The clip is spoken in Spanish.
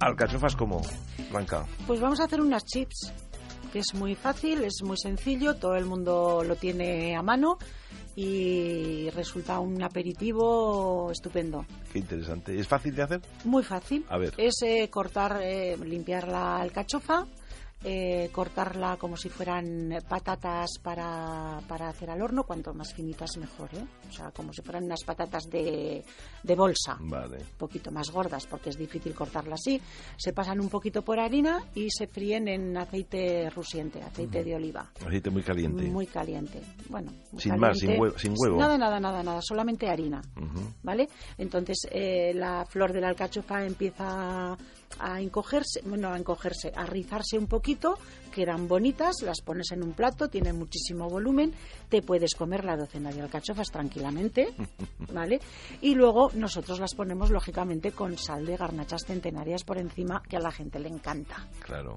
¿Alcachofas cómo, Blanca? Pues vamos a hacer unas chips, que es muy fácil, es muy sencillo, todo el mundo lo tiene a mano y resulta un aperitivo estupendo. Qué interesante. ¿Es fácil de hacer? Muy fácil. A ver. Es eh, cortar, eh, limpiar la alcachofa, eh, cortarla como si fueran patatas para, para hacer al horno, cuanto más finitas mejor, ¿eh? O sea, como si fueran unas patatas de, de bolsa. Vale. Un poquito más gordas porque es difícil cortarlas así. Se pasan un poquito por harina y se fríen en aceite rusiente, aceite de oliva. Aceite muy caliente. Muy caliente. Bueno, muy Sin más, sin huevo- sin huevo. Nada, nada, nada, nada, solamente harina. ¿Vale? Entonces eh, la flor de la alcachofa empieza a encogerse, bueno, a encogerse, a rizarse un poquito, quedan bonitas, las pones en un plato, tienen muchísimo volumen, te puedes comer la docena de alcachofas tranquilamente, ¿vale? Y luego nosotros las ponemos lógicamente con sal de garnachas centenarias por encima, que a la gente le encanta. Claro.